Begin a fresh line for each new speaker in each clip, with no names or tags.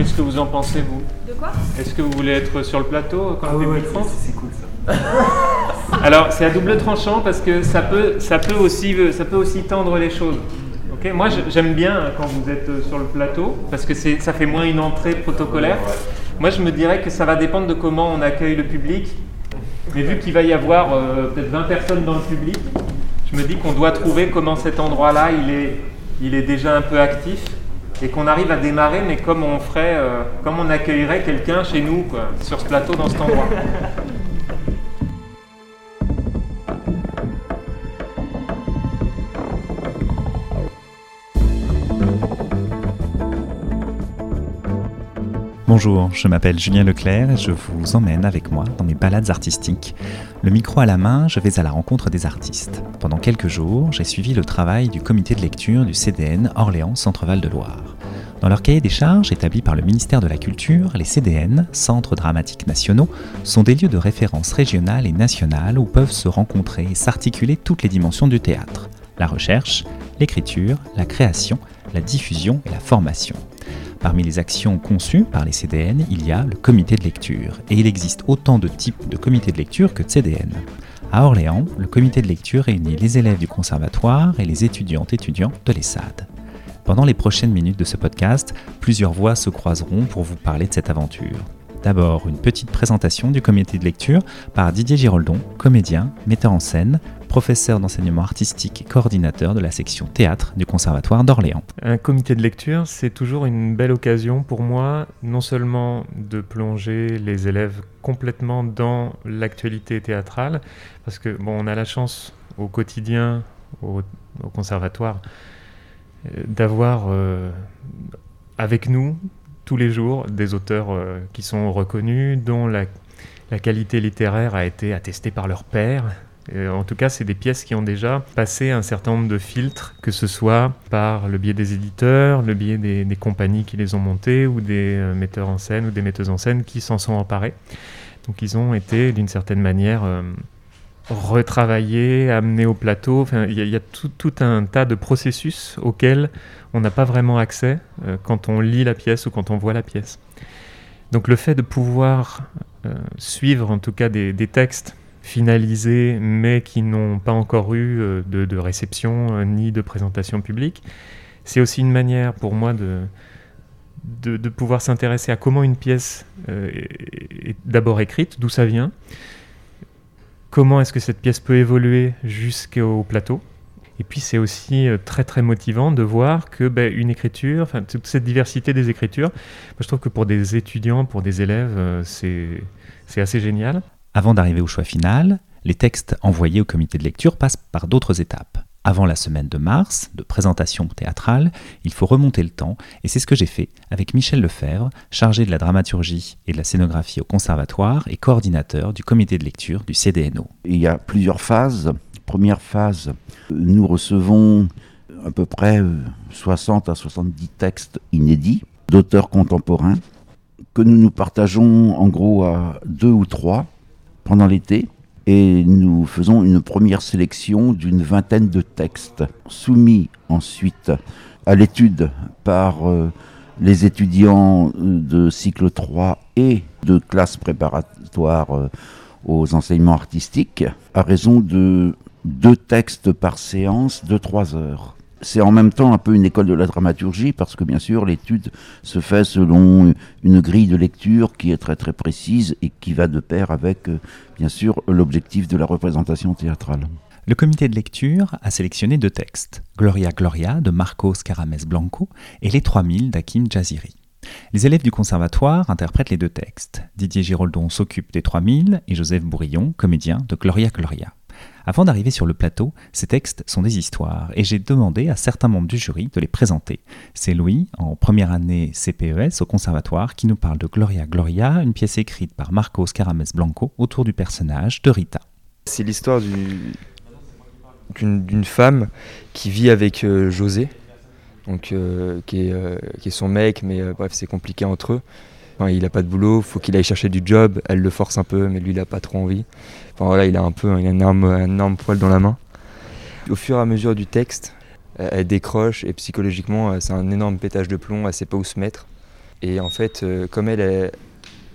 Qu'est-ce que vous en pensez, vous
De quoi
Est-ce que vous voulez être sur le plateau quand
Ah ouais, ouais, c'est cool ça.
Alors, c'est à double tranchant parce que ça peut, ça peut, aussi, ça peut aussi tendre les choses. Ok Moi, j'aime bien quand vous êtes euh, sur le plateau parce que c'est- ça fait moins une entrée protocolaire. Moi, je me dirais que ça va dépendre de comment on accueille le public. Mais vu qu'il va y avoir euh, peut-être 20 personnes dans le public, je me dis qu'on doit trouver comment cet endroit-là, il est, il est déjà un peu actif et qu'on arrive à démarrer, mais comme on ferait, euh, comme on accueillerait quelqu'un chez nous, sur ce plateau, dans cet endroit.
Bonjour, je m'appelle Julien Leclerc et je vous emmène avec moi dans mes balades artistiques. Le micro à la main, je vais à la rencontre des artistes. Pendant quelques jours, j'ai suivi le travail du comité de lecture du CDN Orléans Centre-Val de Loire. Dans leur cahier des charges établi par le ministère de la Culture, les CDN, Centres dramatiques nationaux, sont des lieux de référence régionale et nationale où peuvent se rencontrer et s'articuler toutes les dimensions du théâtre. La recherche, l'écriture, la création, la diffusion et la formation. Parmi les actions conçues par les CDN, il y a le comité de lecture, et il existe autant de types de comités de lecture que de CDN. À Orléans, le comité de lecture réunit les élèves du conservatoire et les étudiantes étudiants de l'ESSAD. Pendant les prochaines minutes de ce podcast, plusieurs voix se croiseront pour vous parler de cette aventure. D'abord, une petite présentation du comité de lecture par Didier Giroldon, comédien, metteur en scène, professeur d'enseignement artistique et coordinateur de la section théâtre du Conservatoire d'Orléans.
Un comité de lecture, c'est toujours une belle occasion pour moi, non seulement de plonger les élèves complètement dans l'actualité théâtrale, parce que bon, on a la chance au quotidien, au, conservatoire, euh, d'avoir euh, avec nous tous les jours des auteurs euh, qui sont reconnus, dont la, la qualité littéraire a été attestée par leur père, euh, en tout cas, c'est des pièces qui ont déjà passé un certain nombre de filtres, que ce soit par le biais des éditeurs, le biais des, compagnies qui les ont montées, ou des euh, metteurs en scène ou des metteuses en scène qui s'en sont emparés. Donc ils ont été d'une certaine manière euh, retravaillés, amenés au plateau. Enfin, il y a, y a tout, un tas de processus auxquels on n'a pas vraiment accès quand on lit la pièce ou quand on voit la pièce. Donc le fait de pouvoir suivre en tout cas des textes finalisés, mais qui n'ont pas encore eu euh, de, réception euh, ni de présentation publique. C'est aussi une manière pour moi de, de, pouvoir s'intéresser à comment une pièce euh, est, d'abord écrite, d'où ça vient, comment est-ce que cette pièce peut évoluer jusqu'au plateau. Et puis c'est aussi très très motivant de voir que ben, une écriture, toute cette diversité des écritures, je trouve que pour des étudiants, pour des élèves, c'est assez génial.
Avant d'arriver au choix final, les textes envoyés au comité de lecture passent par d'autres étapes. Avant la semaine de mars, de présentation théâtrale, il faut remonter le temps, et c'est ce que j'ai fait avec Michel Lefebvre, chargé de la dramaturgie et de la scénographie au conservatoire et coordinateur du comité de lecture du CDNO.
Il y a plusieurs phases. Première phase, nous recevons à peu près euh, 60 à 70 textes inédits d'auteurs contemporains que nous nous partageons en gros à deux ou trois pendant l'été et nous faisons une première sélection d'une vingtaine de textes soumis ensuite à l'étude par euh, les étudiants de cycle 3 et de classe préparatoire euh, aux enseignements artistiques à raison de deux textes par séance de trois heures. C'est en même temps un peu une école de la dramaturgie parce que bien sûr l'étude se fait selon une grille de lecture qui est très très précise et qui va de pair avec euh, bien sûr l'objectif de la représentation théâtrale.
Le comité de lecture a sélectionné deux textes, Gloria Gloria de Marcos Carames Blanco et Les 3000 d'Hakim Jaziri. Les élèves du conservatoire interprètent les deux textes. Didier Giroldon s'occupe des 3000 et Joseph Bourillon, comédien, de Gloria Gloria. Avant d'arriver sur le plateau, ces textes sont des histoires et j'ai demandé à certains membres du jury de les présenter. C'est Louis, en première année CPES au conservatoire, qui nous parle de Gloria Gloria, une pièce écrite par Marcos Carames Blanco autour du personnage de Rita.
C'est l'histoire du- d'une femme qui vit avec euh, José, donc, euh, qui, est, euh, qui est son mec, mais bref, c'est compliqué entre eux. Enfin, il n'a pas de boulot, faut qu'il aille chercher du job, elle le force un peu, mais lui, il n'a pas trop envie. Enfin voilà, il a un peu il a un, énorme, un énorme poil dans la main. Au fur et à mesure du texte, elle, décroche et psychologiquement, euh, c'est un énorme pétage de plomb, elle sait pas où se mettre. Et en fait, comme elle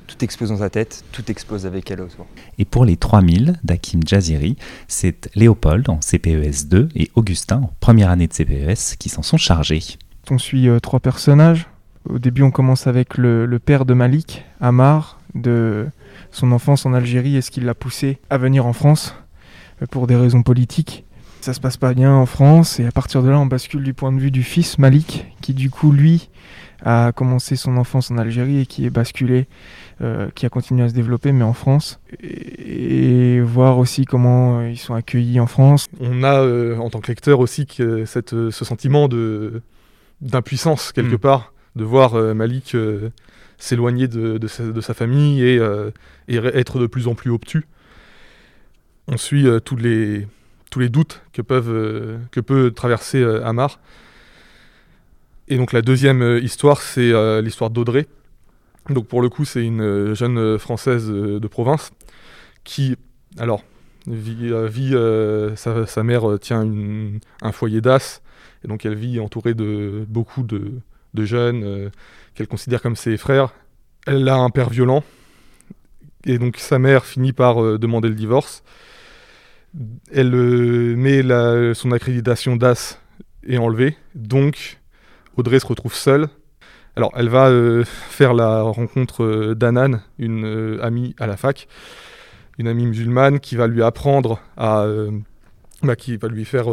tout explose dans sa tête, tout explose avec elle autour.
Et pour les 3000 d'Hakim Jaziri, c'est Léopold en CPES 2 et Augustin en première année de CPES qui s'en sont chargés.
On suit trois personnages. Au début, on commence avec le, le père de Malik, Amar, de son enfance en Algérie et ce qui l'a poussé à venir en France pour des raisons politiques ça se passe pas bien en France et à partir de là on bascule du point de vue du fils Malik qui du coup lui a commencé son enfance en Algérie et qui est basculé, euh, qui a continué à se développer mais en France et, voir aussi comment ils sont accueillis en France.
On a euh, en tant que lecteur aussi que cette, ce sentiment de d'impuissance quelque mm. part de voir euh, Malik s'éloigner de, sa, famille et, et, être de plus en plus obtus. On suit tous les doutes que, euh, peut traverser euh, Amar. Et donc la deuxième euh, histoire, c'est l'histoire d'Audrey. Donc pour le coup, c'est une jeune française de province qui, alors, vit, sa, mère tient un foyer d'as, et donc elle vit entourée de beaucoup de, jeunes qu'elle considère comme ses frères. Elle a un père violent, et donc sa mère finit par demander le divorce elle euh, met son accréditation d'AS est enlevée, donc Audrey se retrouve seule. Alors elle va euh, faire la rencontre euh, d'Anan, une amie à la fac, une amie musulmane qui va lui apprendre à... Bah, qui va lui faire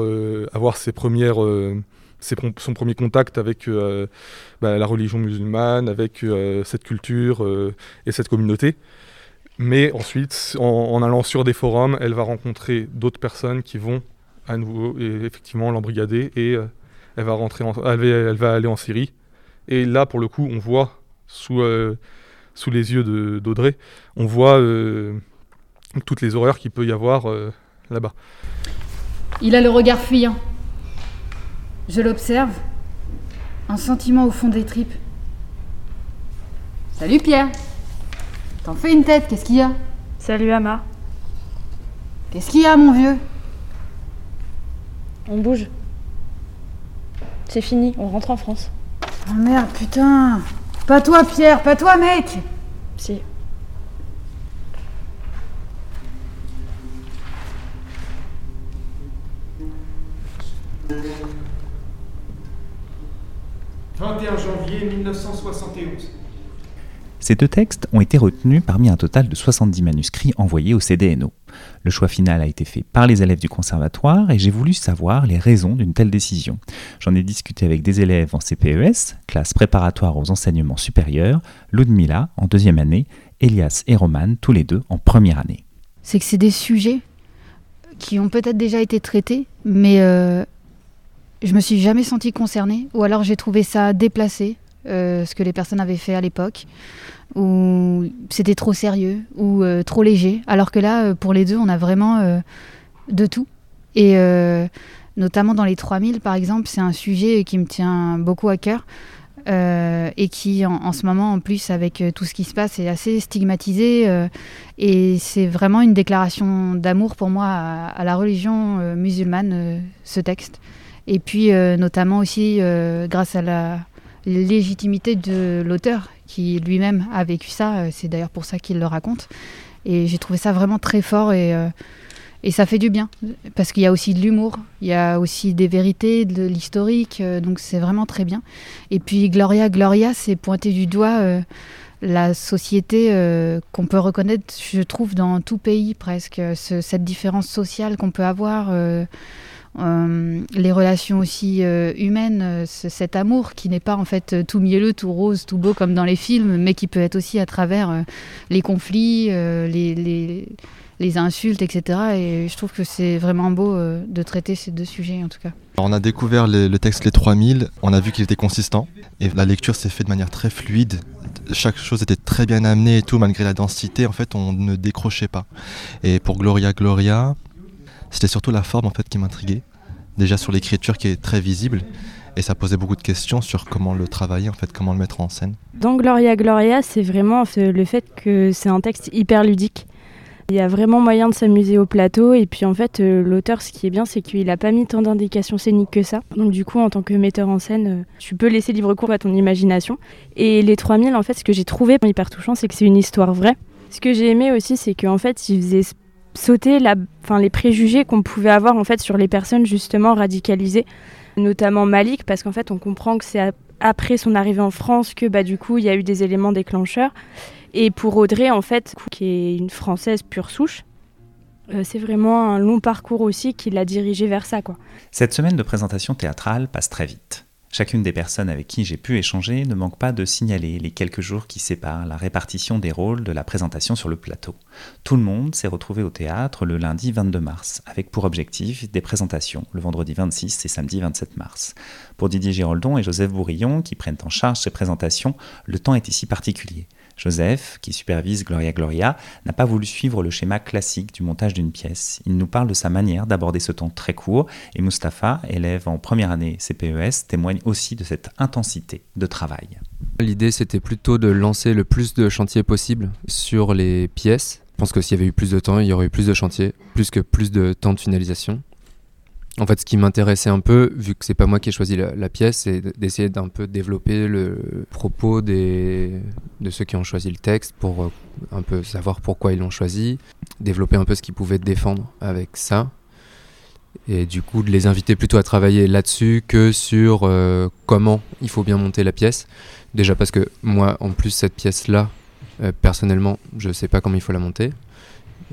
avoir ses premières... son premier contact avec bah, la religion musulmane, avec cette culture et cette communauté. Mais ensuite, en, allant sur des forums, elle va rencontrer d'autres personnes qui vont à nouveau effectivement l'embrigader et euh, elle, va rentrer elle, va, aller en Syrie. Et là, pour le coup, on voit sous, euh, sous les yeux d'Audrey, on voit euh, toutes les horreurs qu'il peut y avoir là-bas.
Il a le regard fuyant. Je l'observe. Un sentiment au fond des tripes. Salut Pierre T'en fais une tête, qu'est-ce qu'il y a?
Salut Ama.
Qu'est-ce qu'il y a, mon vieux?
On bouge. C'est fini, on rentre en France.
Oh merde, putain Pas toi, Pierre, pas toi, mec
Si.
« Ces deux textes ont été retenus parmi un total de 70 manuscrits envoyés au CDNO. Le choix final a été fait par les élèves du conservatoire et j'ai voulu savoir les raisons d'une telle décision. J'en ai discuté avec des élèves en CPES, classe préparatoire aux enseignements supérieurs, Ludmila en deuxième année, Elias et Roman tous les deux en première année.
C'est que c'est des sujets qui ont peut-être déjà été traités, mais euh, je me suis jamais sentie concernée, ou alors j'ai trouvé ça déplacé, euh, ce que les personnes avaient fait à l'époque, où c'était trop sérieux ou euh, trop léger. Alors que là, euh, pour les deux, on a vraiment de tout. Et notamment dans les 3000, par exemple, c'est un sujet qui me tient beaucoup à cœur. et qui en, ce moment en plus avec tout ce qui se passe est assez stigmatisé et c'est vraiment une déclaration d'amour pour moi à la religion musulmane ce texte et puis notamment aussi grâce à la, légitimité de l'auteur qui lui-même a vécu ça. Euh, c'est d'ailleurs pour ça qu'il le raconte. Et j'ai trouvé ça vraiment très fort et, euh, et ça fait du bien. Parce qu'il y a aussi de l'humour, il y a aussi des vérités, de l'historique. Euh, donc c'est vraiment très bien. Et puis Gloria, Gloria, c'est pointer du doigt la société qu'on peut reconnaître, je trouve, dans tout pays presque. cette différence sociale qu'on peut avoir euh, les relations aussi euh, humaines, euh, cet amour qui n'est pas en fait tout mielleux, tout rose, tout beau comme dans les films, mais qui peut être aussi à travers les conflits, les, les, insultes, etc. Et je trouve que c'est vraiment beau de traiter ces deux sujets en tout cas.
on a découvert le texte Les 3000, on a vu qu'il était consistant et la lecture s'est faite de manière très fluide. Chaque chose était très bien amenée et tout, malgré la densité, en fait, on ne décrochait pas. Et pour Gloria Gloria, c'était surtout la forme en fait qui m'intriguait. Déjà sur l'écriture qui est très visible et ça posait beaucoup de questions sur comment le travailler en fait, comment le mettre en scène.
Dans Gloria Gloria, c'est vraiment le fait que c'est un texte hyper ludique. Il y a vraiment moyen de s'amuser au plateau et puis en fait euh, l'auteur ce qui est bien c'est qu'il n'a pas mis tant d'indications scéniques que ça. Donc du coup en tant que metteur en scène euh, tu peux laisser libre cours à ton imagination. Et les 3000 en fait ce que j'ai trouvé hyper touchant c'est que c'est une histoire vraie. Ce que j'ai aimé aussi c'est qu'en fait il faisait sauter les préjugés qu'on pouvait avoir en fait sur les personnes justement radicalisées, notamment Malik parce qu'en fait on comprend que c'est après son arrivée en France que bah, du coup il y a eu des éléments déclencheurs. Et pour Audrey, en fait, qui est une Française pure souche, euh, c'est vraiment un long parcours aussi qui l'a dirigée vers ça. Quoi.
Cette semaine de présentation théâtrale passe très vite. Chacune des personnes avec qui j'ai pu échanger ne manque pas de signaler les quelques jours qui séparent la répartition des rôles de la présentation sur le plateau. Tout le monde s'est retrouvé au théâtre le lundi 22 mars, avec pour objectif des présentations le vendredi 26 et samedi 27 mars. Pour Didier Giroldon et Joseph Bourillon, qui prennent en charge ces présentations, le temps est ici particulier. Joseph, qui supervise Gloria Gloria, n'a pas voulu suivre le schéma classique du montage d'une pièce. Il nous parle de sa manière d'aborder ce temps très court et Mustapha, élève en première année CPES, témoigne aussi de cette intensité de travail.
L'idée c'était plutôt de lancer le plus de chantiers possible sur les pièces. Je pense que s'il y avait eu plus de temps, il y aurait eu plus de chantiers, plus que plus de temps de finalisation. En fait, ce qui m'intéressait un peu, vu que c'est pas moi qui ai choisi la, pièce, c'est d'essayer d'un peu développer le propos des, de ceux qui ont choisi le texte pour euh, un peu savoir pourquoi ils l'ont choisi, développer un peu ce qu'ils pouvaient défendre avec ça, et du coup de les inviter plutôt à travailler là-dessus que sur euh, comment il faut bien monter la pièce. Déjà parce que moi, en plus, cette pièce-là, euh, personnellement, je sais pas comment il faut la monter.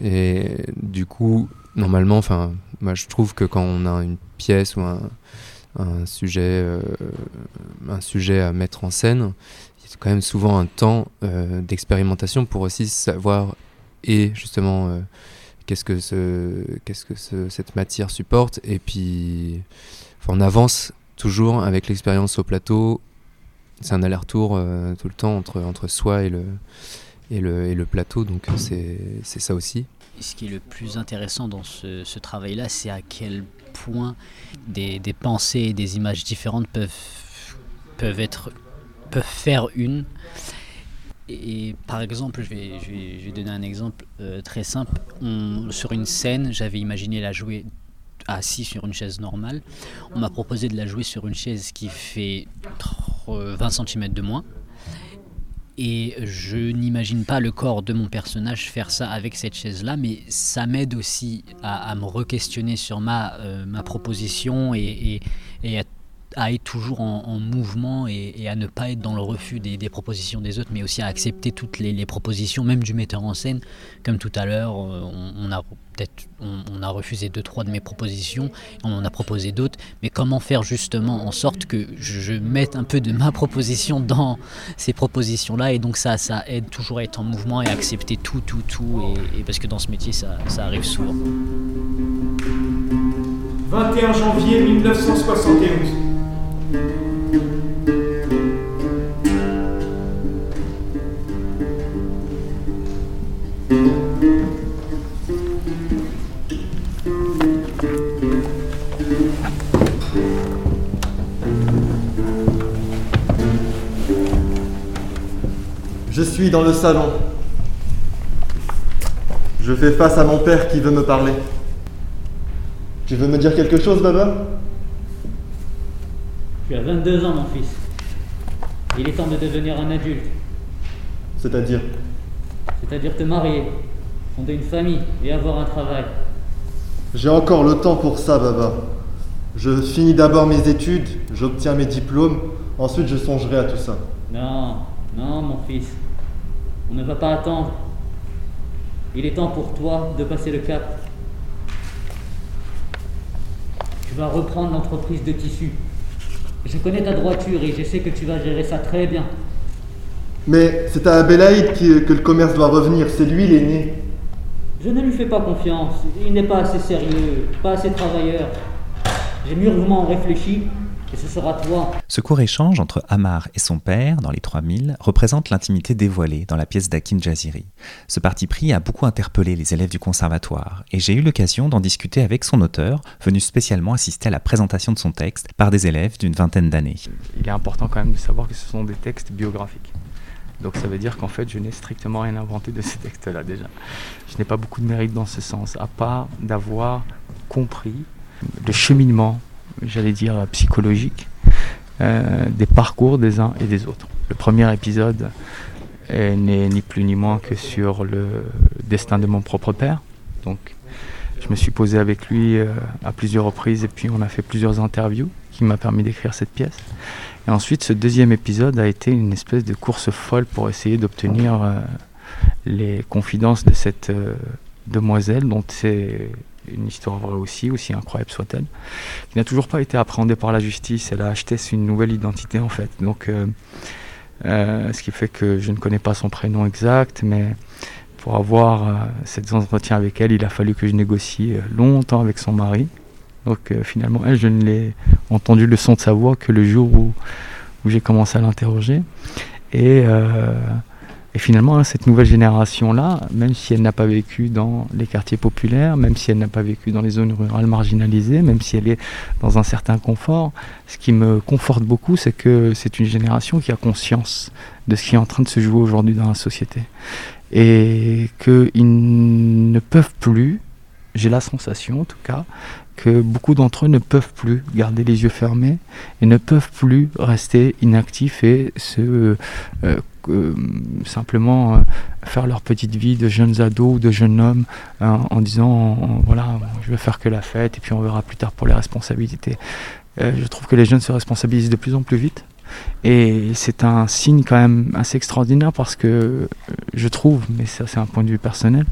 Et du coup, normalement, enfin, moi je trouve que quand on a une pièce ou un, sujet, euh, un sujet à mettre en scène, il y a quand même souvent un temps euh, d'expérimentation pour aussi savoir et justement euh, qu'est-ce que, cette matière supporte. Et puis, on avance toujours avec l'expérience au plateau. C'est un aller-retour tout le temps entre soi et le, et le, plateau, donc c'est, ça aussi
ce qui est le plus intéressant dans ce, travail-là, c'est à quel point des, pensées et des images différentes peuvent, peuvent, être, peuvent faire une. Par exemple, je vais, je vais, donner un exemple euh, très simple. sur une scène, j'avais imaginé la jouer assis sur une chaise normale. On m'a proposé de la jouer sur une chaise qui fait 20 cm de moins et je n'imagine pas le corps de mon personnage faire ça avec cette chaise-là, mais ça m'aide aussi à, me re-questionner sur ma, euh, proposition et, à, être toujours en, mouvement et, à ne pas être dans le refus des, propositions des autres, mais aussi à accepter toutes les, propositions, même du metteur en scène. Comme tout à l'heure, on a on, a refusé deux trois de mes propositions, on en a proposé d'autres, mais comment faire justement en sorte que je, mette un peu de ma proposition dans ces propositions là et donc ça ça aide toujours à être en mouvement et à accepter tout tout tout et, parce que dans ce métier ça, ça arrive souvent.
21 janvier 1971.
Je suis dans le salon. Je fais face à mon père qui veut me parler. Tu veux me dire quelque chose, Baba?
Tu as 22 ans, mon fils. Il est temps de devenir un adulte.
C'est-à-dire
C'est-à-dire te marier, fonder une famille et avoir un travail.
J'ai encore le temps pour ça, Baba. Je finis d'abord mes études, j'obtiens mes diplômes, ensuite je songerai à tout ça.
Non, non, mon fils. On ne va pas attendre. Il est temps pour toi de passer le cap. Tu vas reprendre l'entreprise de tissu. Je connais ta droiture et je sais que tu vas gérer ça très bien.
Mais c'est à Abelaïd que le commerce doit revenir, c'est lui l'aîné.
Je ne lui fais pas confiance, il n'est pas assez sérieux, pas assez travailleur. J'ai mûrement réfléchi et ce sera toi.
Ce court échange entre Amar et son père, dans les 3000, représente l'intimité dévoilée dans la pièce d'Akim Jaziri. Ce parti pris a beaucoup interpellé les élèves du conservatoire, et j'ai eu l'occasion d'en discuter avec son auteur, venu spécialement assister à la présentation de son texte par des élèves d'une vingtaine d'années.
Il est important quand même de savoir que ce sont des textes biographiques.
Donc ça veut dire qu'en fait, je n'ai strictement rien inventé de ces textes-là déjà. Je n'ai pas beaucoup de mérite dans ce sens, à part d'avoir compris le cheminement, j'allais dire psychologique, euh, des parcours des uns et des autres. Le premier épisode n'est ni plus ni moins que sur le destin de mon propre père. Donc je me suis posé avec lui euh, à plusieurs reprises et puis on a fait plusieurs interviews qui m'a permis d'écrire cette pièce. Et ensuite, ce deuxième épisode a été une espèce de course folle pour essayer d'obtenir euh, les confidences de cette euh, demoiselle, dont c'est une histoire vraie aussi, aussi incroyable soit-elle, qui n'a toujours pas été appréhendée par la justice. Elle a acheté une nouvelle identité en fait. Donc, ce qui fait que je ne connais pas son prénom exact, mais pour avoir euh, cet entretien avec elle, il a fallu que je négocie euh, longtemps avec son mari. Donc euh, finalement, elle, je ne l'ai entendu le son de sa voix que le jour où, où j'ai commencé à l'interroger. Et, et, finalement, hein, cette nouvelle génération-là, même si elle n'a pas vécu dans les quartiers populaires, même si elle n'a pas vécu dans les zones rurales marginalisées, même si elle est dans un certain confort, ce qui me conforte beaucoup, c'est que c'est une génération qui a conscience de ce qui est en train de se jouer aujourd'hui dans la société. Et qu'ils ne peuvent plus, j'ai la sensation en tout cas, que beaucoup d'entre eux ne peuvent plus garder les yeux fermés et ne peuvent plus rester inactifs et se euh, euh, simplement euh, faire leur petite vie de jeunes ados ou de jeunes hommes en disant voilà je vais faire que la fête et puis on verra plus tard pour les responsabilités. je trouve que les jeunes se responsabilisent de plus en plus vite et c'est un signe quand même assez extraordinaire parce que je trouve, mais ça c'est un point de vue personnel,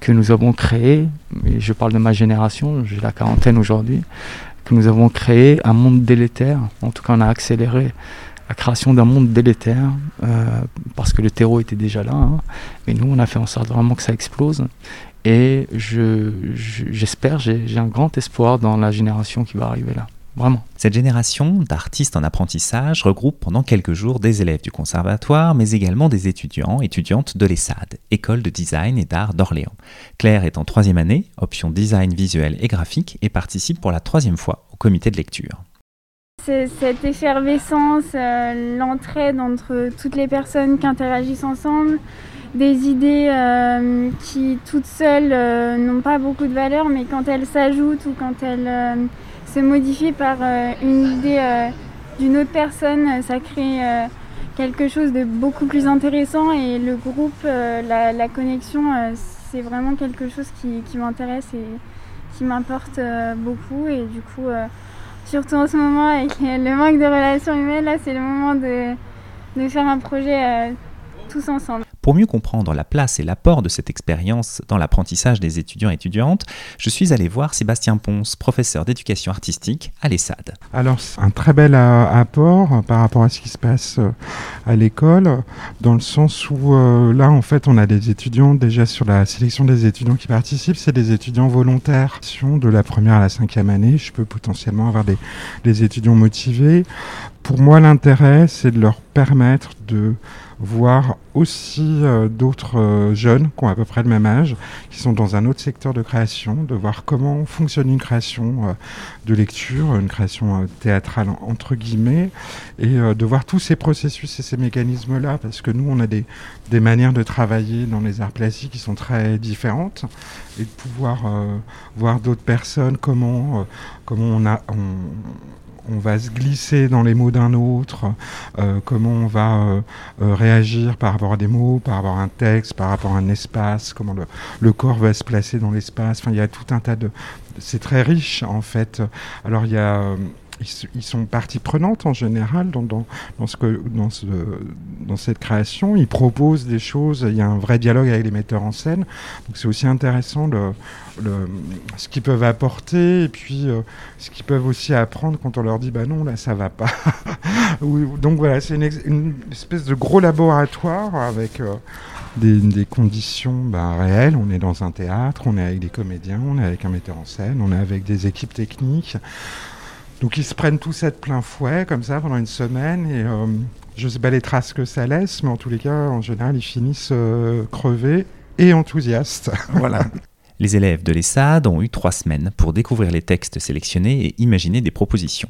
que nous avons créé, et je parle de ma génération, j'ai la quarantaine aujourd'hui, que nous avons créé un monde délétère, en tout cas on a accéléré la création d'un monde délétère, euh, parce que le terreau était déjà là, hein. mais nous on a fait en sorte vraiment que ça explose. Et j'espère, je, j'ai un grand espoir dans la génération qui va arriver là.
Cette génération d'artistes en apprentissage regroupe pendant quelques jours des élèves du conservatoire, mais également des étudiants, étudiantes de l'ESSAD, École de design et d'art d'Orléans. Claire est en troisième année, option design visuel et graphique, et participe pour la troisième fois au comité de lecture.
C'est cette effervescence, euh, l'entraide entre toutes les personnes qui interagissent ensemble, des idées euh, qui toutes seules euh, n'ont pas beaucoup de valeur, mais quand elles s'ajoutent ou quand elles se modifier par euh, une idée euh, d'une autre personne, ça crée euh, quelque chose de beaucoup plus intéressant et le groupe, la, connexion, c'est vraiment quelque chose qui, m'intéresse et qui m'importe beaucoup et du coup, surtout en ce moment avec le manque de relations humaines, là c'est le moment de faire un projet tous ensemble.
Pour mieux comprendre la place et l'apport de cette expérience dans l'apprentissage des étudiants et étudiantes, je suis allé voir Sébastien Ponce, professeur d'éducation artistique à l'ESSAD.
Alors, c'est un très bel euh, apport par rapport à ce qui se passe euh, à l'école, dans le sens où euh, là, en fait, on a des étudiants déjà sur la sélection des étudiants qui participent, c'est des étudiants volontaires. De la première à la cinquième année, je peux potentiellement avoir des étudiants motivés. Pour moi, l'intérêt, c'est de leur permettre de voir aussi euh, d'autres euh, jeunes qui ont à peu près le même âge, qui sont dans un autre secteur de création, de voir comment fonctionne une création euh, de lecture, une création théâtrale entre guillemets, et de voir tous ces processus et ces mécanismes-là, parce que nous, on a des, des manières de travailler dans les arts plastiques qui sont très différentes, et de pouvoir voir d'autres personnes, comment, comment on a... On, va se glisser dans les mots d'un autre, euh, comment on va euh, euh, réagir par rapport à des mots, par rapport à un texte, par rapport à un espace, comment le, corps va se placer dans l'espace. Enfin, il y a tout un tas de... C'est très riche en fait. Alors il y a ils, sont partie prenante en général dans, dans, ce que, dans, ce, dans cette création. Ils proposent des choses, il y a un vrai dialogue avec les metteurs en scène. Donc c'est aussi intéressant le, le, ce qu'ils peuvent apporter et puis euh, ce qu'ils peuvent aussi apprendre quand on leur dit bah non là ça va pas. Donc voilà, c'est une, espèce de gros laboratoire avec euh, des, des, conditions bah, réelles. On est dans un théâtre, on est avec des comédiens, on est avec un metteur en scène, on est avec des équipes techniques. Donc ils se prennent tous ça de plein fouet, comme ça, pendant une semaine. Et euh, je ne sais pas les traces que ça laisse, mais en tous les cas, en général, ils finissent euh, crevés et enthousiastes. voilà.
Les élèves de l'ESSAD ont eu trois semaines pour découvrir les textes sélectionnés et imaginer des propositions.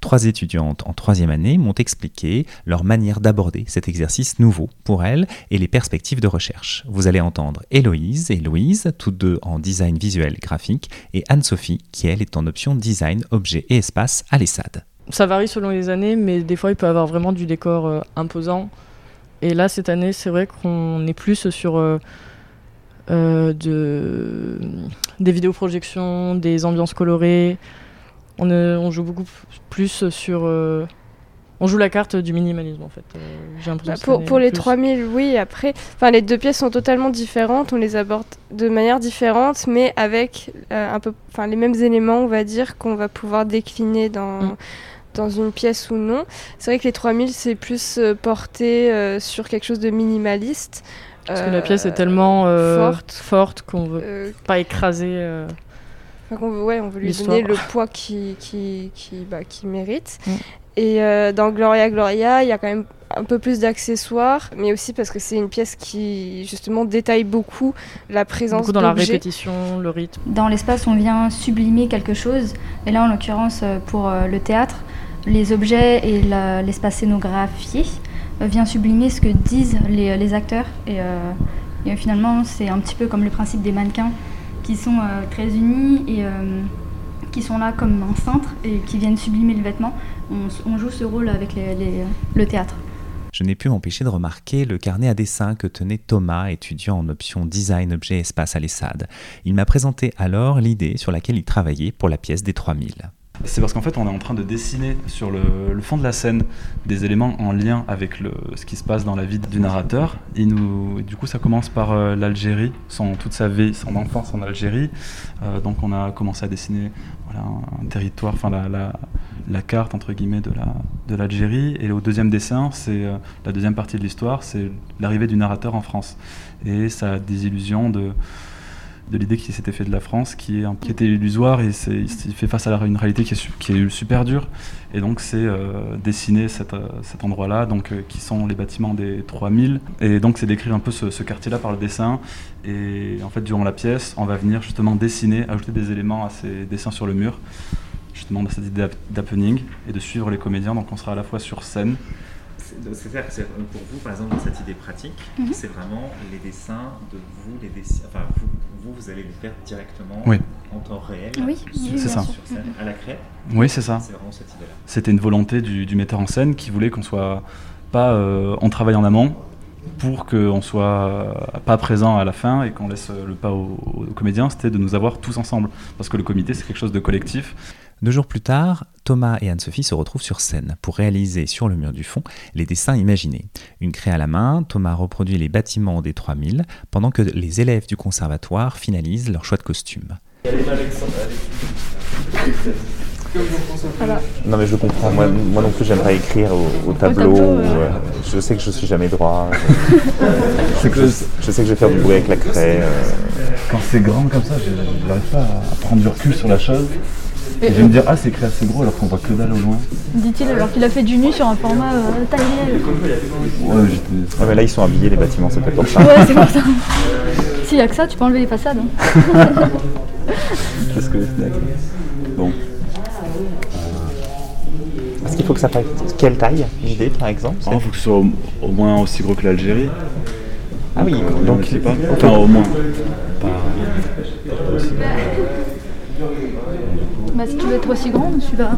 Trois étudiantes en troisième année m'ont expliqué leur manière d'aborder cet exercice nouveau pour elles et les perspectives de recherche. Vous allez entendre Héloïse et Louise, toutes deux en design visuel graphique, et Anne-Sophie, qui elle est en option design objet et espace à l'ESSAD.
Ça varie selon les années, mais des fois il peut avoir vraiment du décor euh, imposant. Et là, cette année, c'est vrai qu'on est plus sur euh, de, des vidéoprojections, des ambiances colorées. On, euh, on joue beaucoup plus sur. euh, on joue la carte du minimalisme en fait. Euh, J'ai l'impression
Bah, pour, pour les
plus.
3000, oui, après, enfin, les deux pièces sont totalement différentes, on les aborde de manière différente, mais avec euh, un peu, enfin, les mêmes éléments, on va dire, qu'on va pouvoir décliner dans,
Mm.
dans une pièce ou non. C'est vrai que les 3000, c'est plus euh, porté euh, sur quelque chose de minimaliste.
Parce que
euh,
la pièce est tellement euh,
forte.
forte qu'on veut
Euh,
pas écraser. euh,
Enfin, qu'on veut, ouais, on veut lui donner le poids qui, qui, qui, bah, qui mérite.
Mm.
Et euh, dans Gloria Gloria, il y a quand même un peu plus d'accessoires, mais aussi parce que c'est une pièce qui justement détaille beaucoup la présence
beaucoup dans la répétition, le rythme.
Dans l'espace, on vient sublimer quelque chose. Et là, en l'occurrence, euh, pour euh, le théâtre, les objets et l'espace scénographié euh, vient sublimer ce que disent les, les acteurs. Et, euh, euh, finalement, c'est un petit peu comme le principe des mannequins qui sont euh, très unis et euh, qui sont là comme un cintre et qui viennent sublimer le vêtement. On, joue ce rôle avec le théâtre.
Je n'ai pu m'empêcher de remarquer le carnet à dessin que tenait Thomas, étudiant en option design objet espace à l'ESSAD. Il m'a présenté alors l'idée sur laquelle il travaillait pour la pièce des 3000.
C'est parce qu'en fait, on est en train de dessiner sur le, fond de la scène des éléments en lien avec ce qui se passe dans la vie du narrateur. Et nous, du coup, ça commence par euh, l'Algérie, toute sa vie, son enfance en Algérie. Euh, donc, on a commencé à dessiner un, territoire, enfin la, carte entre guillemets de l'Algérie. Et au deuxième dessin, c'est euh, la deuxième partie de l'histoire, c'est l'arrivée du narrateur en France et sa désillusion de de l'idée qui s'était fait de la France, qui, est, un- qui était illusoire et il fait face à une réalité qui est, qui est super dure. Et donc c'est euh, dessiner cet, euh, cet endroit-là, donc euh, qui sont les bâtiments des 3000. Et donc c'est décrire un peu ce, ce quartier-là par le dessin. Et en fait, durant la pièce, on va venir justement dessiner, ajouter des éléments à ces dessins sur le mur, justement dans cette idée d'hap- d'happening et de suivre les comédiens. Donc on sera à la fois sur scène,
C'est-à-dire que pour vous, par exemple, dans cette idée pratique,
Mhm.
c'est vraiment les dessins de vous, les dessins, enfin vous, vous, vous allez les faire directement
Oui.
en temps réel
Oui,
sur,
ça.
sur scène, à la craie.
Oui, c'est ça.
C'est vraiment cette idée-là.
C'était une volonté du, du metteur en scène qui voulait qu'on soit pas euh, on travaille en amont pour qu'on soit euh, pas présent à la fin et qu'on laisse le pas aux, aux comédiens. C'était de nous avoir tous ensemble parce que le comité c'est quelque chose de collectif.
Deux jours plus tard, Thomas et Anne-Sophie se retrouvent sur scène pour réaliser sur le mur du fond les dessins imaginés. Une craie à la main, Thomas reproduit les bâtiments des 3000 pendant que les élèves du conservatoire finalisent leur choix de costume.
Voilà.
Non mais je comprends, moi, moi non plus j'aimerais écrire au, au tableau,
tableau,
ou,
ouais.
euh, je sais que je suis jamais droit, je, sais que je, je sais que je vais faire du bruit avec la craie. euh.
Quand c'est grand comme ça, je n'arrive pas à prendre du recul sur la chose.
Et
Et je vais me dire ah c'est créé assez gros alors qu'on voit que dalle au loin.
Dit-il alors qu'il a fait du nu sur un format euh, taille.
Ouais, j'étais-
Ouais, mais là ils sont habillés les bâtiments, c'est peut-être pour ça.
Ouais, c'est pour ça. S'il y a que ça, tu peux enlever les façades. hein.
C'est ce que Bon. Est-ce qu'il faut que ça fasse quelle taille L'idée par exemple
Il faut que ce soit au, au moins aussi gros que l'Algérie.
Ah oui,
euh,
donc-
je sais pas. Enfin au moins. Pas, pas aussi gros.
Bah, si tu veux être aussi grande, tu vas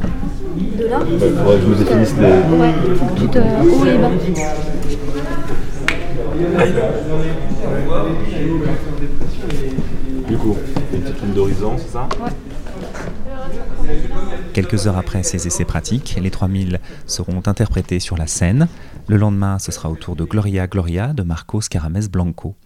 de là.
il faudrait que je me définisse les-
Ouais, tout euh, haut et bas.
Du coup, une petite ligne d'horizon, c'est ça?
Quelques heures après ces essais pratiques, les 3000 seront interprétés sur la scène. Le lendemain, ce sera au tour de Gloria Gloria de Marcos Carames Blanco.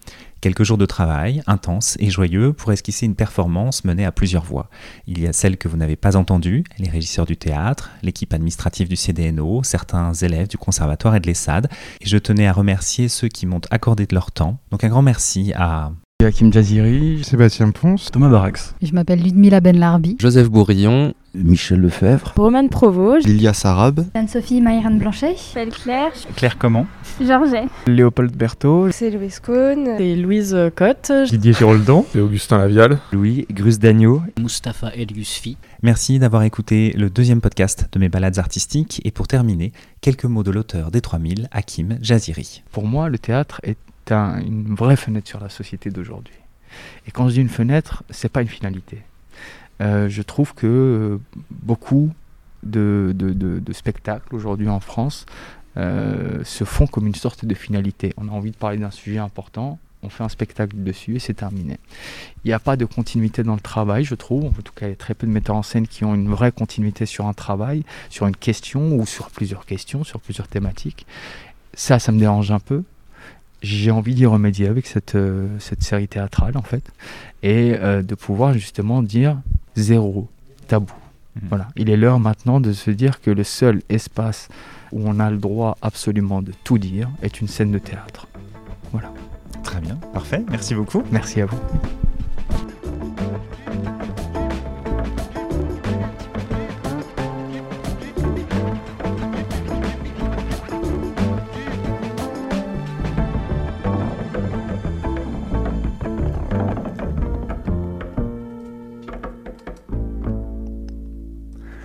Quelques jours de travail, intenses et joyeux, pour esquisser une performance menée à plusieurs voix. Il y a celle que vous n'avez pas entendue, les régisseurs du théâtre, l'équipe administrative du CDNO, certains élèves du conservatoire et de l'ESSAD. Et je tenais à remercier ceux qui m'ont accordé de leur temps. Donc un grand merci à
Hakim Jaziri,
Sébastien Ponce,
Thomas Barax.
Je m'appelle Ludmila Benlarbi.
Joseph Bourillon
Michel Lefebvre.
Romane Provo.
Lilia Sarab.
Anne-Sophie Maïran Blanchet.
Belle Claire.
Claire comment?
Georget.
Léopold Berthaud.
C'est Louise Cohn.
C'est Louise Cotte.
Didier Giroldan. Et Augustin Lavial.
Louis Grus-Dagneau.
Mustapha Eliusfi.
Merci d'avoir écouté le deuxième podcast de mes balades artistiques. Et pour terminer, quelques mots de l'auteur des 3000, Hakim Jaziri.
Pour moi, le théâtre est un- une vraie fenêtre sur la société d'aujourd'hui. Et quand je dis une fenêtre, c'est pas une finalité. Euh, je trouve que euh, beaucoup de, spectacles aujourd'hui en France euh, se font comme une sorte de finalité. On a envie de parler d'un sujet important, on fait un spectacle dessus et c'est terminé. Il n'y a pas de continuité dans le travail, je trouve. En tout cas, il y a très peu de metteurs en scène qui ont une vraie continuité sur un travail, sur une question ou sur plusieurs questions, sur plusieurs thématiques. Ça, ça me dérange un peu. J'ai envie d'y remédier avec cette, série théâtrale, en fait, et de pouvoir justement dire zéro tabou. Voilà. Il est l'heure maintenant de se dire que le seul espace où on a le droit absolument de tout dire est une scène de théâtre. Voilà.
Très bien, parfait, merci beaucoup.
Merci à vous.